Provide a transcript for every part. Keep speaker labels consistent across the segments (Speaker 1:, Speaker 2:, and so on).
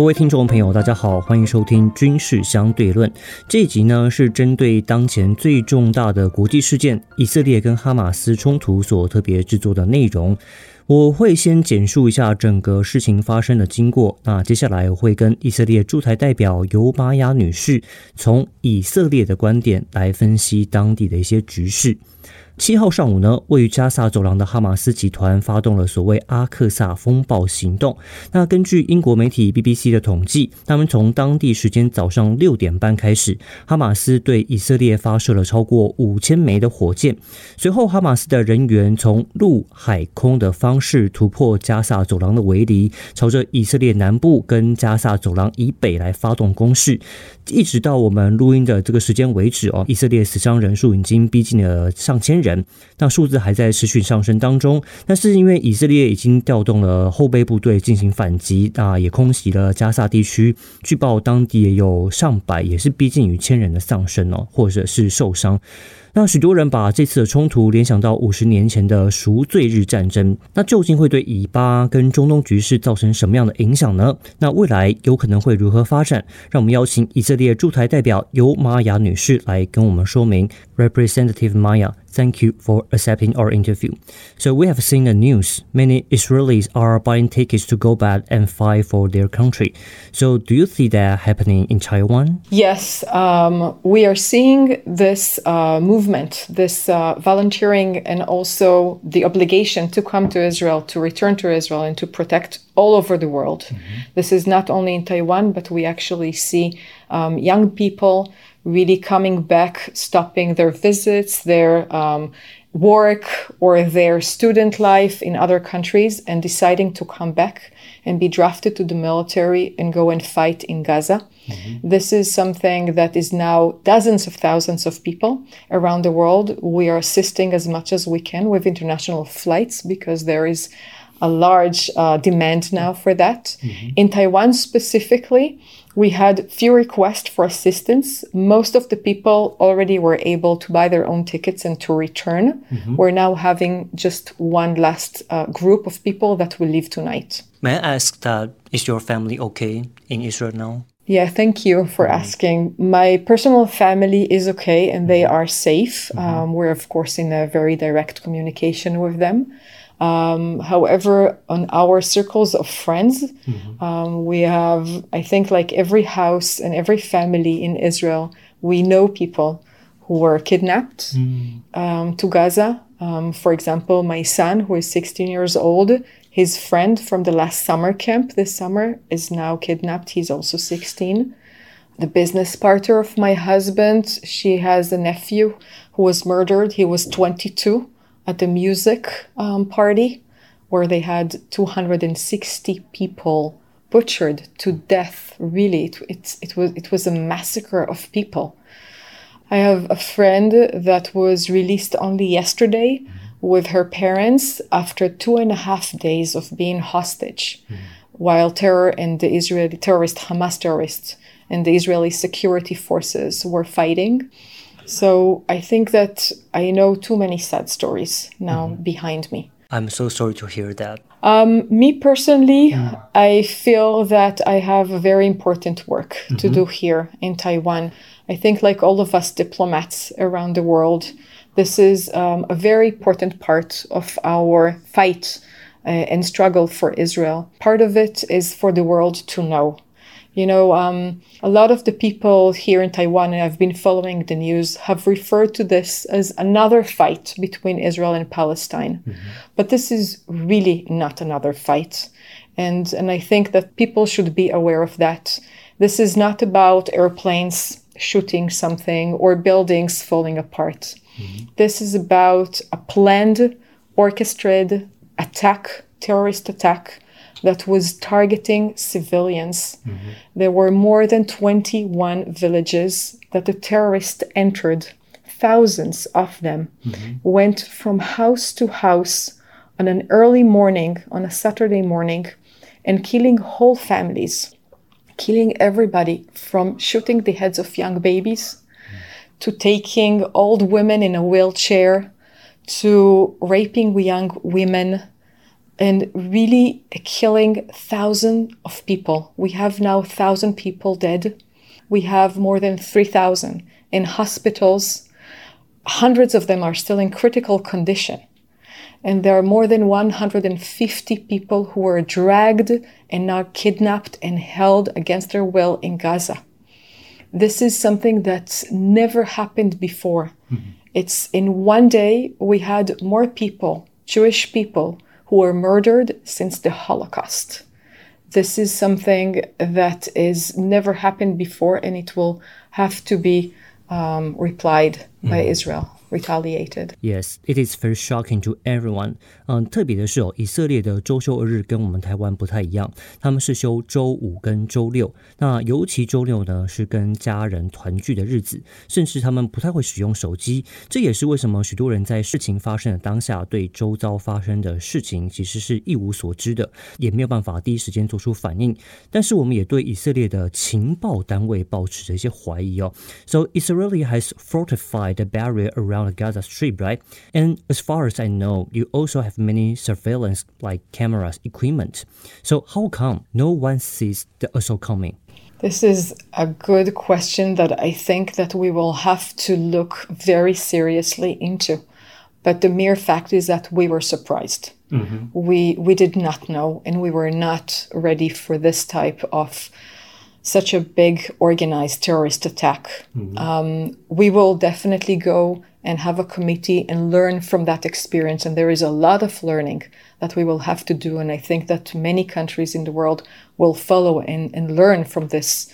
Speaker 1: 各位听众朋友，大家好，欢迎收听《军事相对论》。这一集呢是针对当前最重大的国际事件——以色列跟哈马斯冲突所特别制作的内容。我会先简述一下整个事情发生的经过。那接下来我会跟以色列驻台代表尤巴雅女士，从以色列的观点来分析当地的一些局势。七号上午呢，位于加萨走廊的哈马斯集团发动了所谓阿克萨风暴行动。那根据英国媒体 BBC 的统计，他们从当地时间早上六点半开始，哈马斯对以色列发射了超过五千枚的火箭。随后，哈马斯的人员从陆海空的方式突破加萨走廊的围篱，朝着以色列南部跟加萨走廊以北来发动攻势。一直到我们录音的这个时间为止哦，以色列死伤人数已经逼近了上千人。那数字还在持续上升当中，但是因为以色列已经调动了后备部队进行反击，啊，也空袭了加萨地区，据报当地也有上百，也是逼近于千人的丧生哦，或者是受伤。那许多人把这次的冲突联想到五十年前的赎罪日战争，那究竟会对以巴跟中东局势造成什么样的影响呢？那未来有可能会如何发展？让我们邀请以色列驻台代表尤玛雅女士来跟我们说明。Representative Maya, thank you for accepting our interview. So we have seen the news. Many Israelis are buying tickets to go back and fight for their country. So do you see that happening in Taiwan?
Speaker 2: Yes, um, we are seeing this uh, movement, this uh, volunteering, and also the obligation to come to Israel, to return to Israel, and to protect all over the world. Mm-hmm. This is not only in Taiwan, but we actually see um, young people really coming back, stopping their visits, their um, work, or their student life in other countries, and deciding to come back and be drafted to the military and go and fight in Gaza. Mm-hmm. This is something that is now dozens of thousands of people around the world. We are assisting as much as we can with international flights because there is a large uh, demand now for that. Mm-hmm. In Taiwan specifically, we had few requests for assistance. Most of the people already were able to buy their own tickets and to return. Mm-hmm. We're now having just one last uh, group of people that will leave tonight.
Speaker 1: May I ask that is your family okay in Israel now?
Speaker 2: Yeah, thank you for mm-hmm. asking. My personal family is okay and they mm-hmm. are safe. Mm-hmm. Um, we're, of course, in a very direct communication with them. Um, however, on our circles of friends, mm-hmm. um, we have, I think, like every house and every family in Israel, we know people who were kidnapped mm. um, to Gaza. Um, for example, my son, who is 16 years old, his friend from the last summer camp this summer is now kidnapped. He's also 16. The business partner of my husband, she has a nephew who was murdered. He was 22 at the music um, party where they had 260 people butchered to death. Really, it, it, it, was, it was a massacre of people. I have a friend that was released only yesterday with her parents after two and a half days of being hostage, mm. while terror and the Israeli terrorist Hamas terrorists and the Israeli security forces were fighting. So I think that I know too many sad stories now mm-hmm. behind me.
Speaker 1: I'm so sorry to hear that.
Speaker 2: Um, me personally, mm. I feel that I have a very important work mm-hmm. to do here in Taiwan. I think, like all of us diplomats around the world, this is um, a very important part of our fight uh, and struggle for Israel. Part of it is for the world to know you know, um, a lot of the people here in Taiwan, and I've been following the news, have referred to this as another fight between Israel and Palestine. Mm-hmm. But this is really not another fight. And, and I think that people should be aware of that. This is not about airplanes shooting something or buildings falling apart. Mm-hmm. This is about a planned, orchestrated attack, terrorist attack that was targeting civilians. Mm-hmm. There were more than 21 villages that the terrorists entered. Thousands of them mm-hmm. went from house to house on an early morning, on a Saturday morning, and killing whole families, killing everybody from shooting the heads of young babies mm-hmm. to taking old women in a wheelchair to raping young women and really killing thousands of people. We have now 1,000 people dead. We have more than 3,000 in hospitals. Hundreds of them are still in critical condition. And there are more than 150 people who were dragged and now kidnapped and held against their will in Gaza. This is something that's never happened before. Mm-hmm. It's in one day we had more people, Jewish people, who were murdered since the Holocaust. This is something that is never happened before, and it will have to be um, replied by mm. Israel retaliated.
Speaker 1: Yes, it is very shocking to everyone. 嗯，特别的是哦，以色列的周休二日跟我们台湾不太一样，他们是休周五跟周六。那尤其周六呢，是跟家人团聚的日子，甚至他们不太会使用手机。这也是为什么许多人在事情发生的当下，对周遭发生的事情其实是一无所知的，也没有办法第一时间做出反应。但是我们也对以色列的情报单位保持着一些怀疑哦。So Israel has fortified the barrier around around the Gaza Strip, right? And as far as I know, you also have many surveillance like cameras equipment. So how come no one sees the assault coming?
Speaker 2: This is a good question that I think that we will have to look very seriously into. But the mere fact is that we were surprised. Mm-hmm. We we did not know, and we were not ready for this type of such a big organized terrorist attack. Mm-hmm. Um, we will definitely go and have a committee and learn from that experience. And there is a lot of learning that we will have to do. And I think that many countries in the world will follow and, and learn from this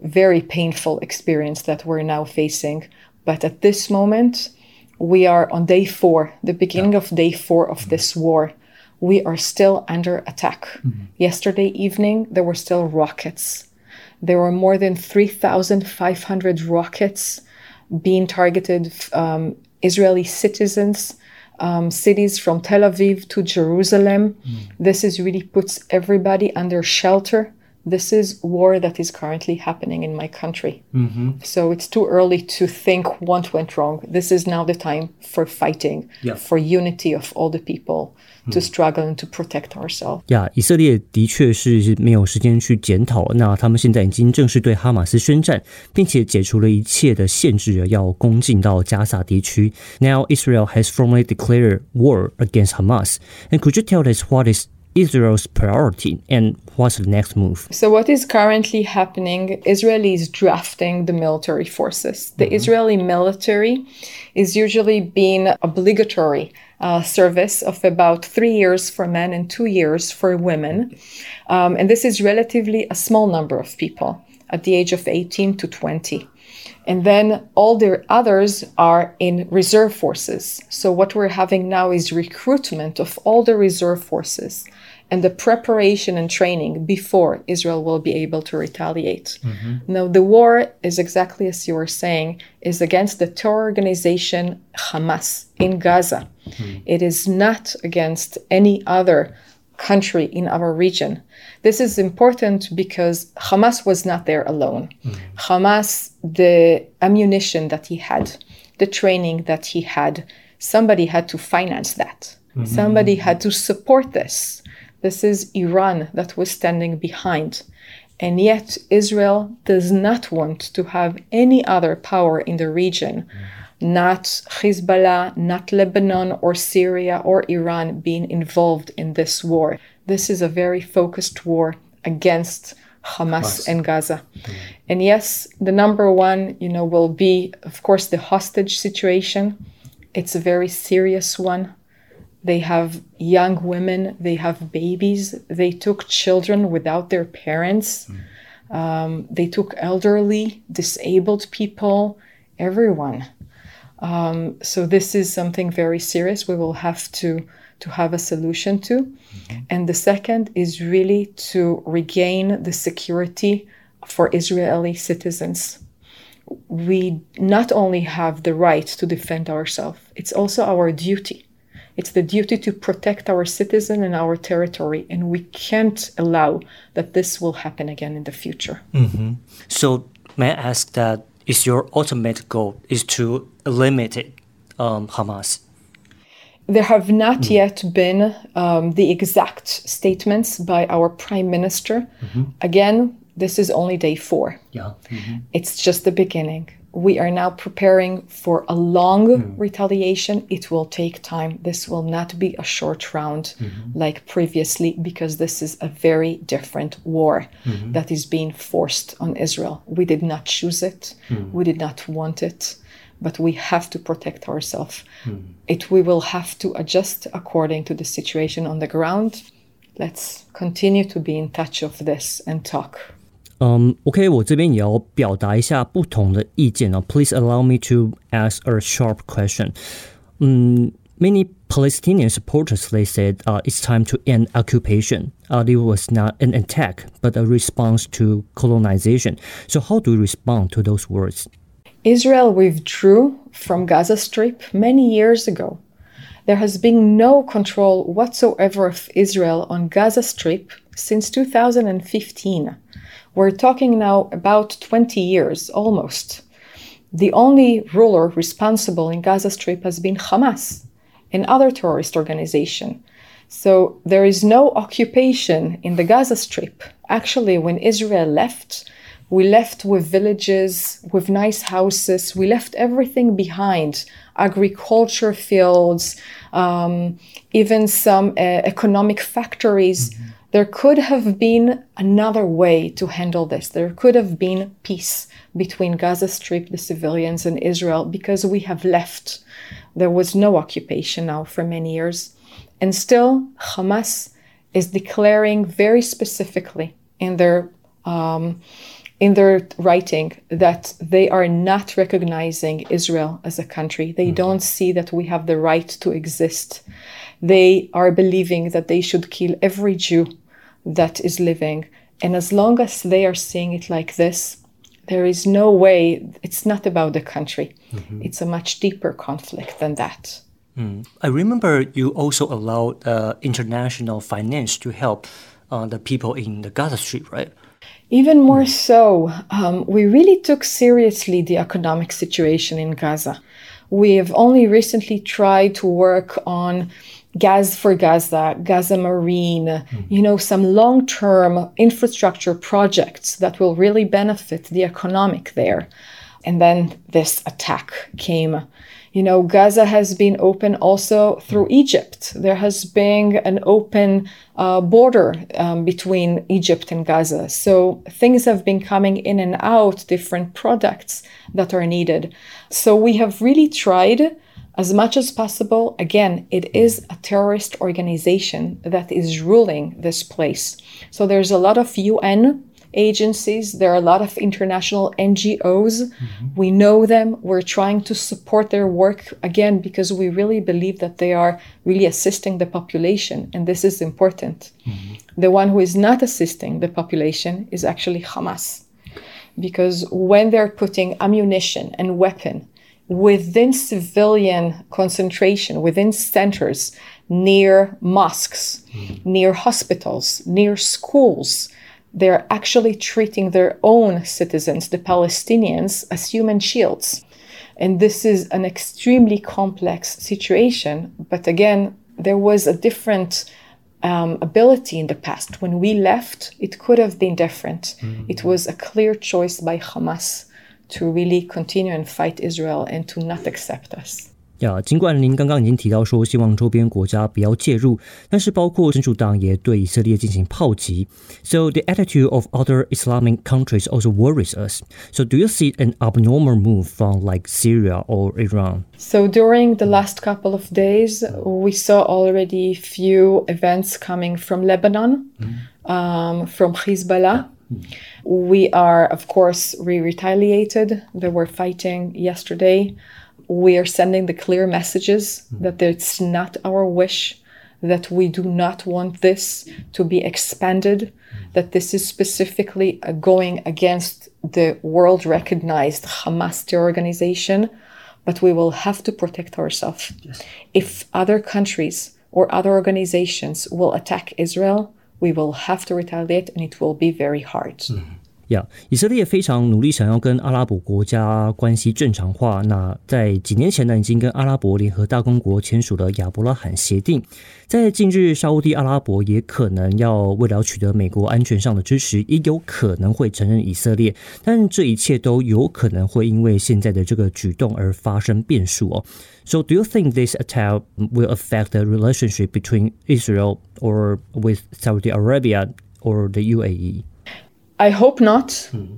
Speaker 2: very painful experience that we're now facing. But at this moment, we are on day four, the beginning yeah. of day four of mm-hmm. this war. We are still under attack. Mm-hmm. Yesterday evening, there were still rockets. There were more than 3,500 rockets being targeted um, Israeli citizens, um, cities from Tel Aviv to Jerusalem. Mm. This is really puts everybody under shelter This is war that is currently happening in my country. Mm-hmm. So it's too early to think what went wrong. This is now the time for fighting, yeah. for unity of all the people. to struggle and to protect ourselves.
Speaker 1: 呀，以色列的确是没有时间去检讨。那他们现在已经正式对哈马斯宣战，并且解除了一切的限制，要攻进到加萨地区。Now Israel has formally declared war against Hamas. And could you tell us what is Israel's priority and what's the next move?
Speaker 2: So, what is currently happening? Israel is drafting the military forces. The mm-hmm. Israeli military is usually being obligatory uh, service of about three years for men and two years for women. Um, and this is relatively a small number of people at the age of 18 to 20. And then all the others are in reserve forces. So, what we're having now is recruitment of all the reserve forces and the preparation and training before Israel will be able to retaliate. Mm-hmm. Now, the war is exactly as you were saying, is against the terror organization Hamas in Gaza. Mm-hmm. It is not against any other country in our region. This is important because Hamas was not there alone. Mm-hmm. Hamas, the ammunition that he had, the training that he had, somebody had to finance that. Mm-hmm. Somebody had to support this. This is Iran that was standing behind. And yet, Israel does not want to have any other power in the region, not Hezbollah, not Lebanon or Syria or Iran being involved in this war. This is a very focused war against Hamas, Hamas. and Gaza. Mm. And yes, the number one, you know, will be, of course, the hostage situation. It's a very serious one. They have young women, they have babies, they took children without their parents, mm. um, they took elderly, disabled people, everyone. Um, so this is something very serious we will have to to have a solution to. Mm-hmm. And the second is really to regain the security for Israeli citizens. We not only have the right to defend ourselves, it's also our duty. It's the duty to protect our citizen and our territory, and we can't allow that this will happen again in the future.
Speaker 1: Mm-hmm. So, may I ask that is your ultimate goal is to eliminate um, Hamas?
Speaker 2: There have not yet been um, the exact statements by our prime minister. Again, this is only day four.
Speaker 1: Yeah.
Speaker 2: It's just the beginning. We are now preparing for a long hmm. retaliation. It will take time. This will not be a short round hmm. like previously because this is a very different war hmm. that is being forced on Israel. We did not choose it. We did not want it, but we have to protect ourselves. It we will have to adjust according to the situation on the ground. Let's continue to be in touch of this and talk
Speaker 1: 嗯、o k 我这边也要表达一下不同的意见哦。Please allow me to ask a sharp question. 嗯、many Palestinian supporters they said uh, it's time to end occupation. Uh, it was not an attack, but a response to colonization. So how do you respond to those words?
Speaker 2: Israel withdrew from Gaza Strip many years ago. There has been no control whatsoever of Israel on Gaza Strip since 2015. We're talking now about 20 years almost. The only ruler responsible in Gaza Strip has been Hamas, another terrorist organization. So there is no occupation in the Gaza Strip. Actually, when Israel left, we left with villages, with nice houses. We left everything behind agriculture fields, um, even some uh, economic factories. There could have been another way to handle this. There could have been peace between Gaza Strip, the civilians, and Israel because we have left. There was no occupation now for many years. And still, Hamas is declaring very specifically in their um, in their writing that they are not recognizing Israel as a country. They don't see that we have the right to exist. They are believing that they should kill every Jew that is living. And as long as they are seeing it like this, there is no way, it's not about the country. It's a much deeper conflict than that.
Speaker 1: I remember you also allowed uh, international finance to help uh, the people in the Gaza Strip, right?
Speaker 2: Even more so, um, we really took seriously the economic situation in Gaza. We have only recently tried to work on gas for Gaza, Gaza Marine, you know, some long term infrastructure projects that will really benefit the economic there. And then this attack came. You know, Gaza has been open also through Egypt. There has been an open uh, border um, between Egypt and Gaza. So things have been coming in and out, different products that are needed. So we have really tried as much as possible. Again, it is a terrorist organization that is ruling this place. So there's a lot of UN agencies, there are a lot of international NGOs. Mm-hmm. We know them. We're trying to support their work again because we really believe that they are really assisting the population, and this is important. Mm-hmm. The one who is not assisting the population is actually Hamas. Because when they're putting ammunition and weapon within civilian concentration, within centers, near mosques, mm-hmm. near hospitals, near schools, they're actually treating their own citizens, the Palestinians, as human shields. And this is an extremely complex situation. But again, there was a different um, ability in the past. When we left, it could have been different. It was a clear choice by Hamas to really continue and fight Israel and to not accept us.
Speaker 1: 呀，尽管您刚刚已经提到说希望周边国家不要介入，但是包括真主党也对以色列进行炮击。So the attitude of other Islamic countries also worries us. So do you see an abnormal move from like Syria or Iran?
Speaker 2: So during the last couple of days, we saw already few events coming from Lebanon, um, from Hezbollah. We are, of course, we retaliated. They were fighting yesterday. We are sending the clear messages mm-hmm. that it's not our wish, that we do not want this to be expanded, mm-hmm. that this is specifically going against the world recognized Hamas terror organization, but we will have to protect ourselves. If other countries or other organizations will attack Israel, we will have to retaliate and it will be very hard.
Speaker 1: Mm-hmm. 以色列非常努力想要跟阿拉伯国家关系正常化。那在几年前呢，已经跟阿拉伯联合大公国签署了亚伯拉罕协定。在近日，沙地阿拉伯也可能要为了取得美国安全上的支持，也有可能会承认以色列。但这一切都有可能会因为现在的这个举动而发生变数哦。So, do you think this attack will affect the relationship between Israel or with Saudi Arabia or the UAE?
Speaker 2: I hope not. Mm-hmm.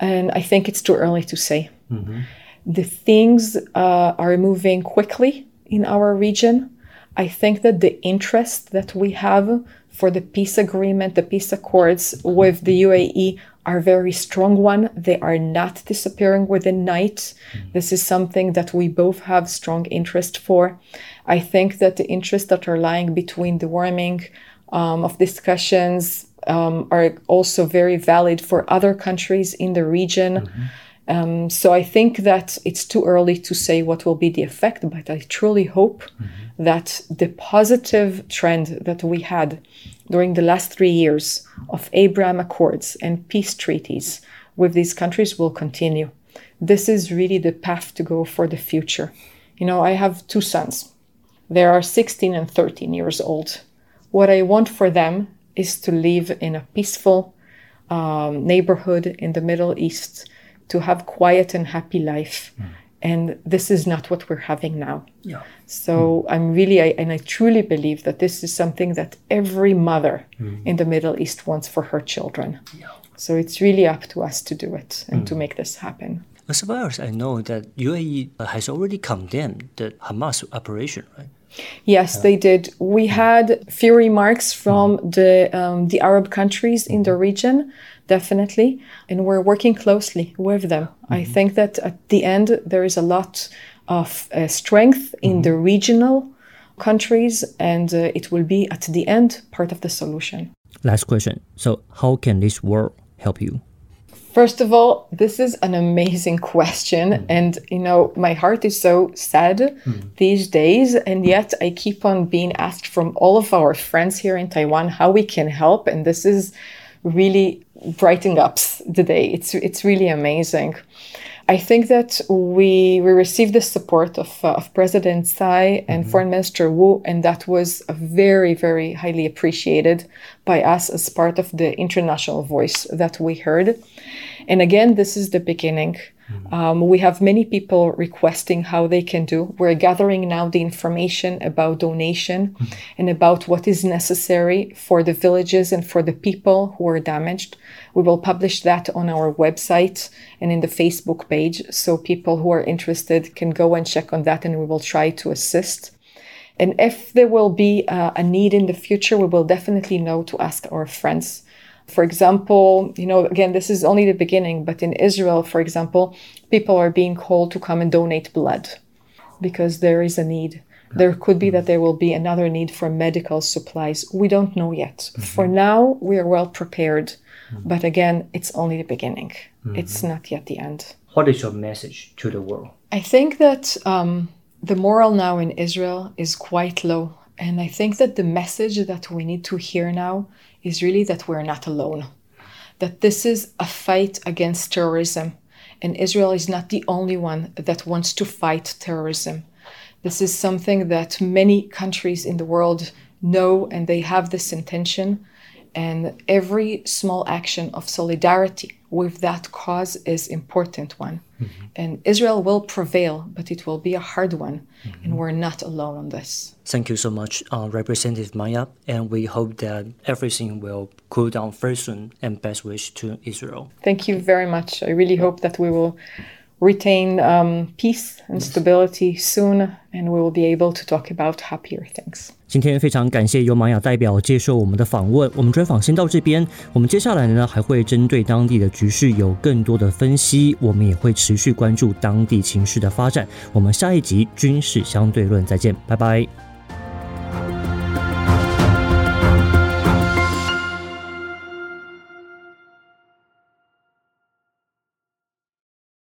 Speaker 2: And I think it's too early to say. Mm-hmm. The things uh, are moving quickly in our region. I think that the interest that we have for the peace agreement, the peace accords with the UAE are very strong one. They are not disappearing within night. Mm-hmm. This is something that we both have strong interest for. I think that the interests that are lying between the warming um, of discussions um, are also very valid for other countries in the region. Mm-hmm. Um, so I think that it's too early to say what will be the effect, but I truly hope mm-hmm. that the positive trend that we had during the last three years of Abraham Accords and peace treaties with these countries will continue. This is really the path to go for the future. You know, I have two sons. They are 16 and 13 years old. What I want for them is to live in a peaceful um, neighborhood in the Middle East, to have quiet and happy life. Mm. And this is not what we're having now. Yeah. So mm. I'm really, I, and I truly believe that this is something that every mother mm. in the Middle East wants for her children. Yeah. So it's really up to us to do it and to mm. make this happen.
Speaker 1: As far as I know, that UAE has already condemned the Hamas operation, right?
Speaker 2: Yes, they did. We had few remarks from mm. the um, the Arab countries in the mm-hmm. region, definitely, and we're working closely with them. Mm-hmm. I think that at the end there is a lot of uh, strength in mm-hmm. the regional countries, and uh, it will be at the end part of the solution.
Speaker 1: Last question. So, how can this war help you?
Speaker 2: First of all, this is an amazing question. Mm. And, you know, my heart is so sad mm. these days. And yet I keep on being asked from all of our friends here in Taiwan how we can help. And this is really brightening up the day. It's, it's really amazing. I think that we we received the support of, uh, of President Tsai and mm-hmm. Foreign Minister Wu, and that was very very highly appreciated by us as part of the international voice that we heard. And again, this is the beginning. Mm-hmm. Um, we have many people requesting how they can do. We're gathering now the information about donation mm-hmm. and about what is necessary for the villages and for the people who are damaged. We will publish that on our website and in the Facebook page so people who are interested can go and check on that and we will try to assist. And if there will be uh, a need in the future, we will definitely know to ask our friends for example, you know, again, this is only the beginning, but in Israel, for example, people are being called to come and donate blood because there is a need. There could be that there will be another need for medical supplies. We don't know yet. Mm-hmm. For now, we are well prepared. Mm-hmm. But again, it's only the beginning, mm-hmm. it's not yet the end.
Speaker 1: What is your message to the world?
Speaker 2: I think that um, the moral now in Israel is quite low. And I think that the message that we need to hear now is really that we're not alone, that this is a fight against terrorism, and Israel is not the only one that wants to fight terrorism. This is something that many countries in the world know and they have this intention. And every small action of solidarity with that cause is important one. Mm-hmm. And Israel will prevail, but it will be a hard one. Mm-hmm. And we're not alone on this.
Speaker 1: Thank you so much, uh, Representative Maya. And we hope that everything will cool down very soon and best wish to Israel.
Speaker 2: Thank you very much. I really hope that we will retain um, peace and stability soon, and we will be able to talk about happier things.
Speaker 1: 今天非常感谢由玛雅代表接受我们的访问，我们专访先到这边。我们接下来呢还会针对当地的局势有更多的分析，我们也会持续关注当地情势的发展。我们下一集军事相对论再见，拜拜。